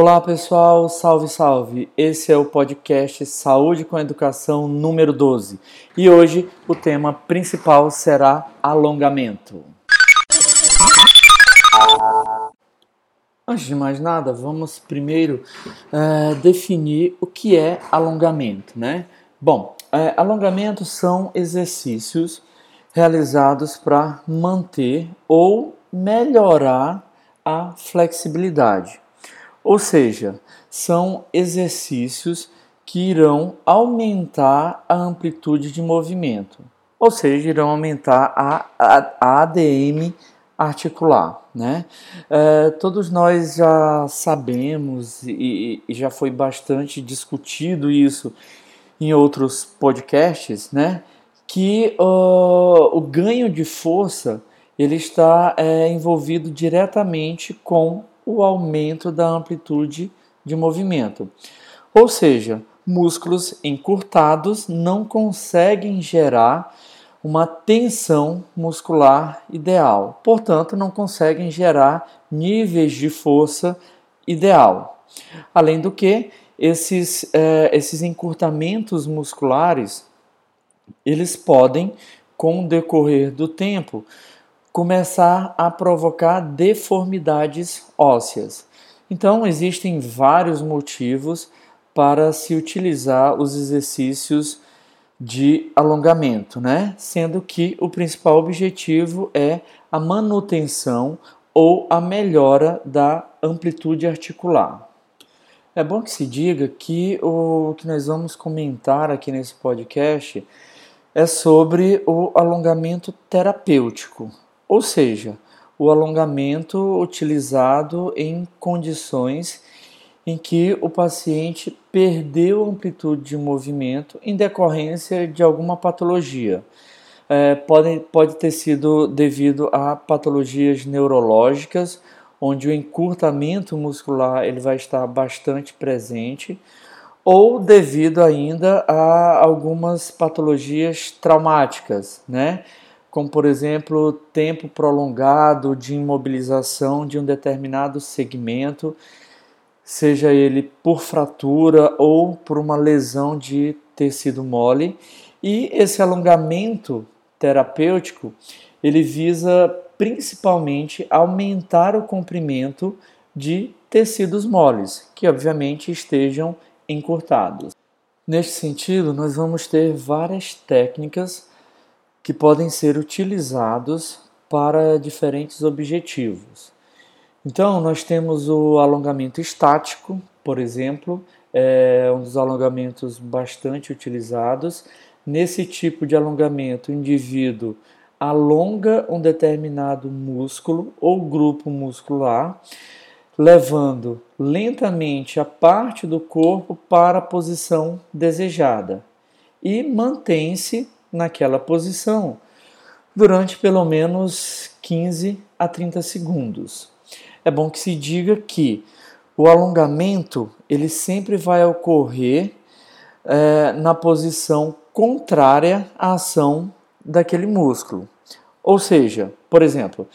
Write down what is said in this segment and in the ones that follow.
Olá pessoal, salve salve! Esse é o podcast Saúde com Educação número 12 e hoje o tema principal será alongamento. Antes de mais nada, vamos primeiro é, definir o que é alongamento, né? Bom, é, alongamentos são exercícios realizados para manter ou melhorar a flexibilidade. Ou seja, são exercícios que irão aumentar a amplitude de movimento, ou seja, irão aumentar a, a, a ADM articular. Né? É, todos nós já sabemos e, e, já foi bastante discutido isso em outros podcasts, né? que uh, o ganho de força ele está é, envolvido diretamente com o aumento da amplitude de movimento. Ou seja, músculos encurtados não conseguem gerar uma tensão muscular ideal, portanto, não conseguem gerar níveis de força ideal. Além do que, esses, é, esses encurtamentos musculares eles podem, com o decorrer do tempo, começar a provocar deformidades ósseas. Então, existem vários motivos para se utilizar os exercícios de alongamento, né? Sendo que o principal objetivo é a manutenção ou a melhora da amplitude articular. É bom que se diga que o que nós vamos comentar aqui nesse podcast é sobre o alongamento terapêutico, ou seja, o alongamento utilizado em condições em que o paciente perdeu amplitude de movimento em decorrência de alguma patologia. É, pode, pode ter sido devido a patologias neurológicas, onde o encurtamento muscular ele vai estar bastante presente, ou devido ainda a algumas patologias traumáticas, né? Como por exemplo tempo prolongado de imobilização de um determinado segmento, seja ele por fratura ou por uma lesão de tecido mole. E esse alongamento terapêutico ele visa principalmente aumentar o comprimento de tecidos moles, que obviamente estejam encurtados. Neste sentido, nós vamos ter várias técnicas que podem ser utilizados para diferentes objetivos. Então, nós temos o alongamento estático, por exemplo, é um dos alongamentos bastante utilizados. Nesse tipo de alongamento, o indivíduo alonga um determinado músculo ou grupo muscular, levando lentamente a parte do corpo para a posição desejada e mantém-se naquela posição durante pelo menos 15 a 30 segundos. É bom que se diga que o alongamento ele sempre vai ocorrer é, na posição contrária à ação daquele músculo. Ou seja, por exemplo,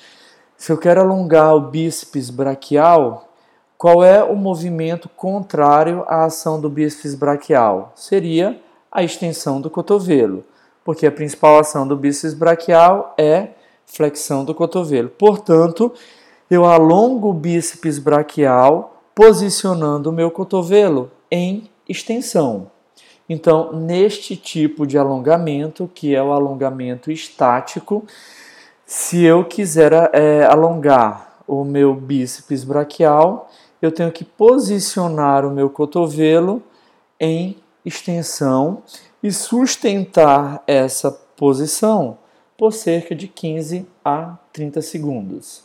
se eu quero alongar o bíceps braquial, qual é o movimento contrário à ação do bíceps braquial? Seria a extensão do cotovelo porque a principal ação do bíceps braquial é flexão do cotovelo. Portanto, eu alongo o bíceps braquial posicionando o meu cotovelo em extensão. Então, neste tipo de alongamento, que é o alongamento estático, se eu quiser é, alongar o meu bíceps braquial, eu tenho que posicionar o meu cotovelo em extensão e sustentar essa posição por cerca de 15 a 30 segundos.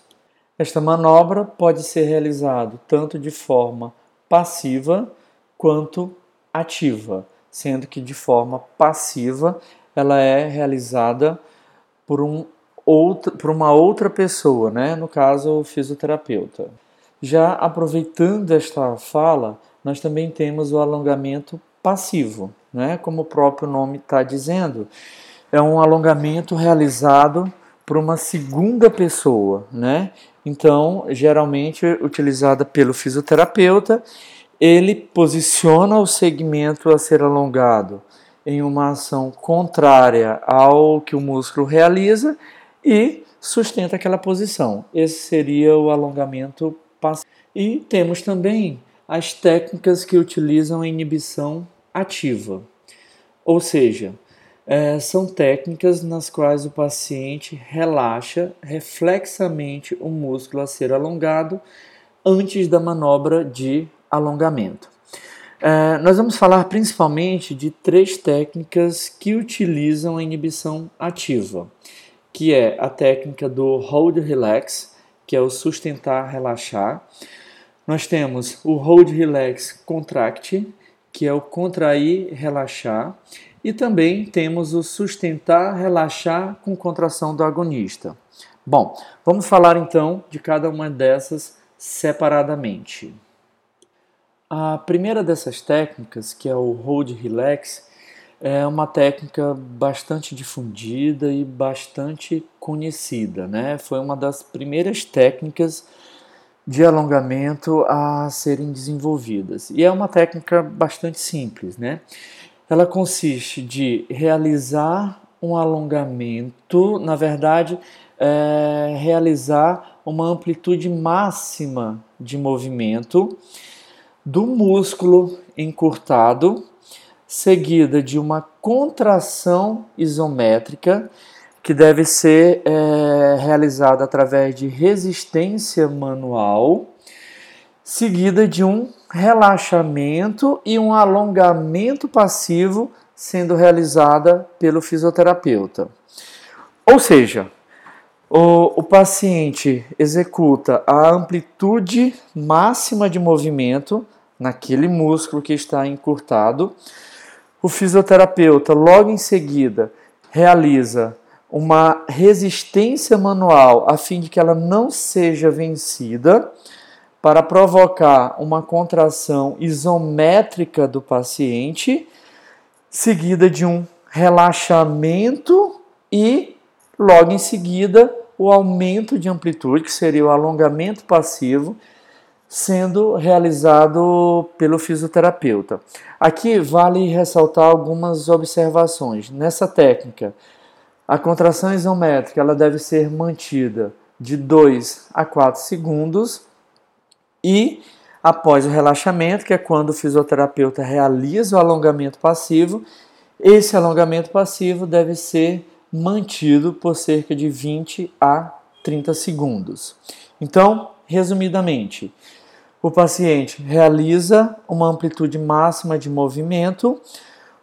Esta manobra pode ser realizada tanto de forma passiva quanto ativa, sendo que de forma passiva ela é realizada por, um outra, por uma outra pessoa, né? no caso o fisioterapeuta. Já aproveitando esta fala, nós também temos o alongamento passivo, né? como o próprio nome está dizendo. É um alongamento realizado para uma segunda pessoa, né? Então, geralmente utilizada pelo fisioterapeuta, ele posiciona o segmento a ser alongado em uma ação contrária ao que o músculo realiza e sustenta aquela posição. Esse seria o alongamento passivo. E temos também as técnicas que utilizam a inibição ativa, ou seja, é, são técnicas nas quais o paciente relaxa reflexamente o músculo a ser alongado antes da manobra de alongamento. É, nós vamos falar principalmente de três técnicas que utilizam a inibição ativa, que é a técnica do hold relax, que é o sustentar relaxar. Nós temos o hold relax contract, que é o contrair relaxar, e também temos o sustentar, relaxar com contração do agonista. Bom, vamos falar então de cada uma dessas separadamente. A primeira dessas técnicas, que é o Hold Relax, é uma técnica bastante difundida e bastante conhecida, né? Foi uma das primeiras técnicas de alongamento a serem desenvolvidas. E é uma técnica bastante simples, né? ela consiste de realizar um alongamento, na verdade, é, realizar uma amplitude máxima de movimento do músculo encurtado, seguida de uma contração isométrica que deve ser é, realizada através de resistência manual, seguida de um relaxamento e um alongamento passivo sendo realizada pelo fisioterapeuta. Ou seja, o, o, paciente executa a amplitude máxima de movimento naquele músculo que está encurtado. O fisioterapeuta, logo em seguida, realiza uma resistência manual a fim de que ela não seja vencida para provocar uma contração isométrica do paciente, seguida de um relaxamento e, logo em seguida, o aumento de amplitude, que seria o alongamento passivo, sendo realizado pelo fisioterapeuta. Aqui vale ressaltar algumas observações. Nessa técnica, a contração isométrica ela deve ser mantida de 2 a 4 segundos e após o relaxamento, que é quando o fisioterapeuta realiza o alongamento passivo, esse alongamento passivo deve ser mantido por cerca de 20 a 30 segundos. Então, resumidamente, o paciente realiza uma amplitude máxima de movimento,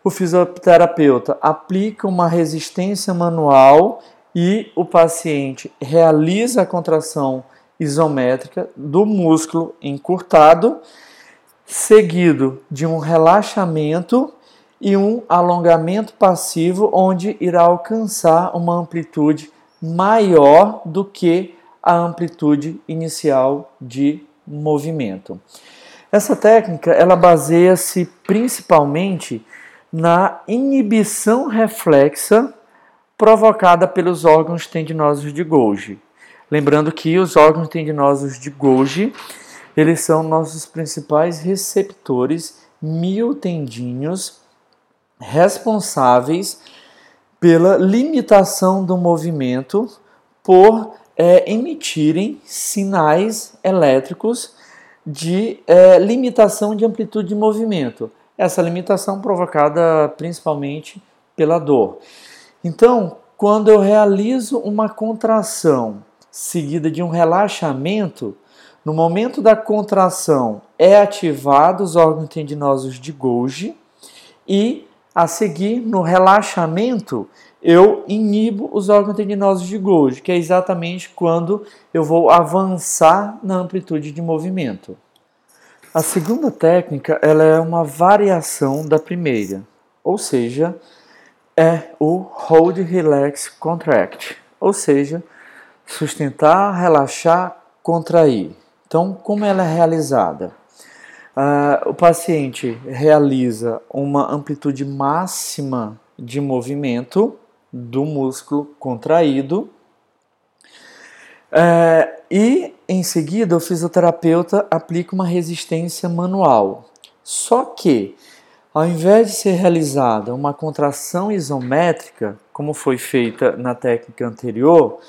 o fisioterapeuta aplica uma resistência manual e o paciente realiza a contração isométrica do músculo encurtado, seguido de um relaxamento e um alongamento passivo, onde irá alcançar uma amplitude maior do que a amplitude inicial de movimento. Essa técnica ela baseia-se principalmente na inibição reflexa provocada pelos órgãos tendinosos de Golgi. Lembrando que os órgãos tendinosos de Golgi, eles são nossos principais receptores miotendíneos responsáveis pela limitação do movimento por é, emitirem sinais elétricos de é, limitação de amplitude de movimento. Essa limitação provocada principalmente pela dor. Então, quando eu realizo uma contração seguida de um relaxamento, no momento da contração é ativado os órgãos tendinosos de Golgi e a seguir no relaxamento eu inibo os órgãos tendinosos de Golgi, que é exatamente quando eu vou avançar na amplitude de movimento. A segunda técnica ela é uma variação da primeira, ou seja, é o Hold Relax Contract, ou seja, sustentar, relaxar, contrair. Então, como ela é realizada? Uh, o paciente realiza uma amplitude máxima de movimento do músculo contraído É, e em seguida o fisioterapeuta aplica uma resistência manual. Só que, ao invés de ser realizada uma contração isométrica, como foi feita na técnica anterior,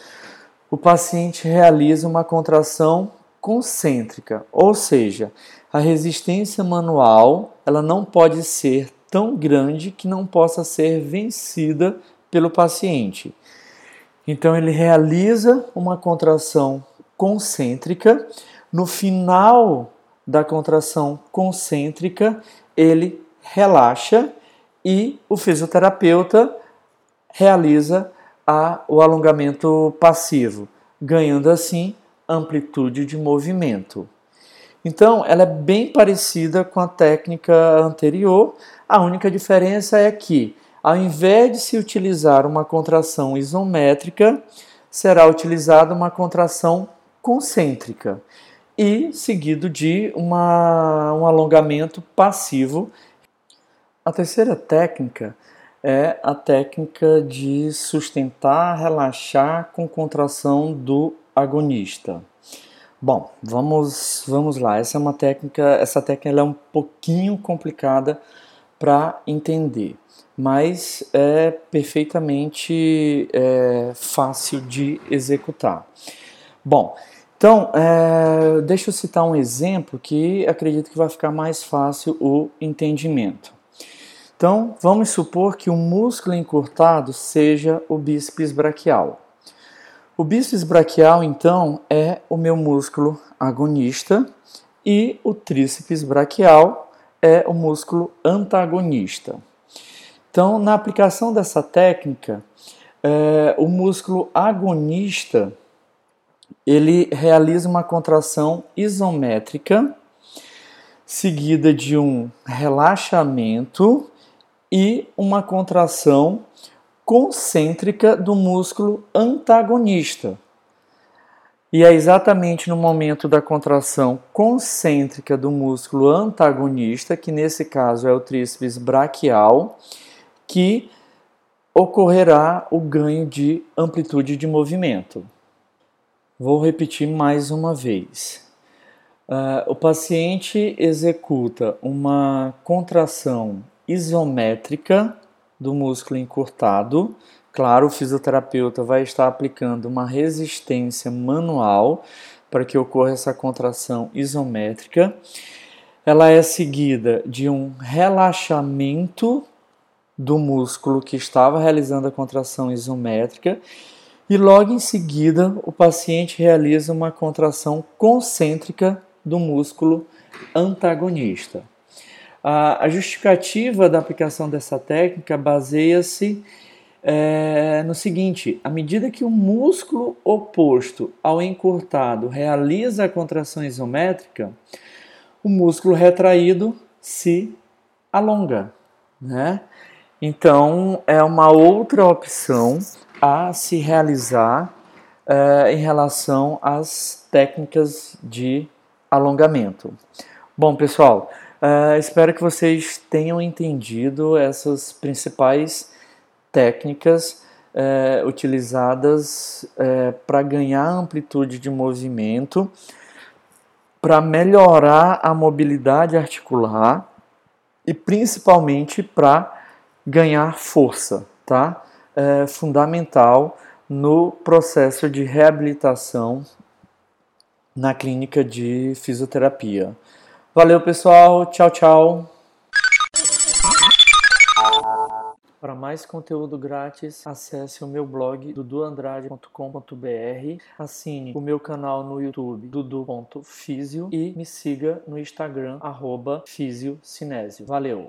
o paciente realiza uma contração concêntrica, ou seja, a resistência manual ela não pode ser tão grande que não possa ser vencida pelo paciente. Então ele realiza uma contração concêntrica. No final da contração concêntrica, ele relaxa e o fisioterapeuta realiza a, o alongamento passivo, ganhando assim amplitude de movimento. Então, ela é bem parecida com a técnica anterior. A única diferença é que, ao invés de se utilizar uma contração isométrica, será utilizada uma contração concêntrica e seguido de uma, um alongamento passivo. A terceira técnica é a técnica de sustentar, relaxar com contração do agonista. Bom, vamos, vamos lá. Essa é uma técnica, essa técnica é um pouquinho complicada para entender, mas é perfeitamente é, fácil de executar. Bom, então é, deixa eu citar um exemplo que acredito que vai ficar mais fácil o entendimento. Então, vamos supor que o músculo encurtado seja o bíceps braquial. O bíceps braquial, então, é o meu músculo agonista e o tríceps braquial é o músculo antagonista. Então, na aplicação dessa técnica, é, o músculo agonista ele realiza uma contração isométrica seguida de um relaxamento e uma contração concêntrica do músculo antagonista. E é exatamente no momento da contração concêntrica do músculo antagonista, que nesse caso é o tríceps braquial, que ocorrerá o ganho de amplitude de movimento. Vou repetir mais uma vez. Uh, o paciente executa uma contração isométrica do músculo encurtado. Claro, o fisioterapeuta vai estar aplicando uma resistência manual para que ocorra essa contração isométrica. Ela é seguida de um relaxamento do músculo que estava realizando a contração isométrica e logo em seguida o paciente realiza uma contração concêntrica do músculo antagonista. A, justificativa da aplicação dessa técnica baseia-se é, no seguinte: à medida que o músculo oposto ao encurtado realiza a contração isométrica, o músculo retraído se alonga, né? Então é uma outra opção a se realizar é, em relação às técnicas de alongamento. Bom, pessoal, Uh, espero que vocês tenham entendido essas principais técnicas uh, utilizadas para ganhar amplitude de movimento, para melhorar a mobilidade articular e principalmente para ganhar força, tá? É fundamental no processo de reabilitação na clínica de fisioterapia. Valeu, pessoal. Tchau, tchau. Para mais conteúdo grátis, acesse o meu blog duduandrade.com.br, assine o meu canal no YouTube dudu.fisio e me siga no Instagram arroba Valeu!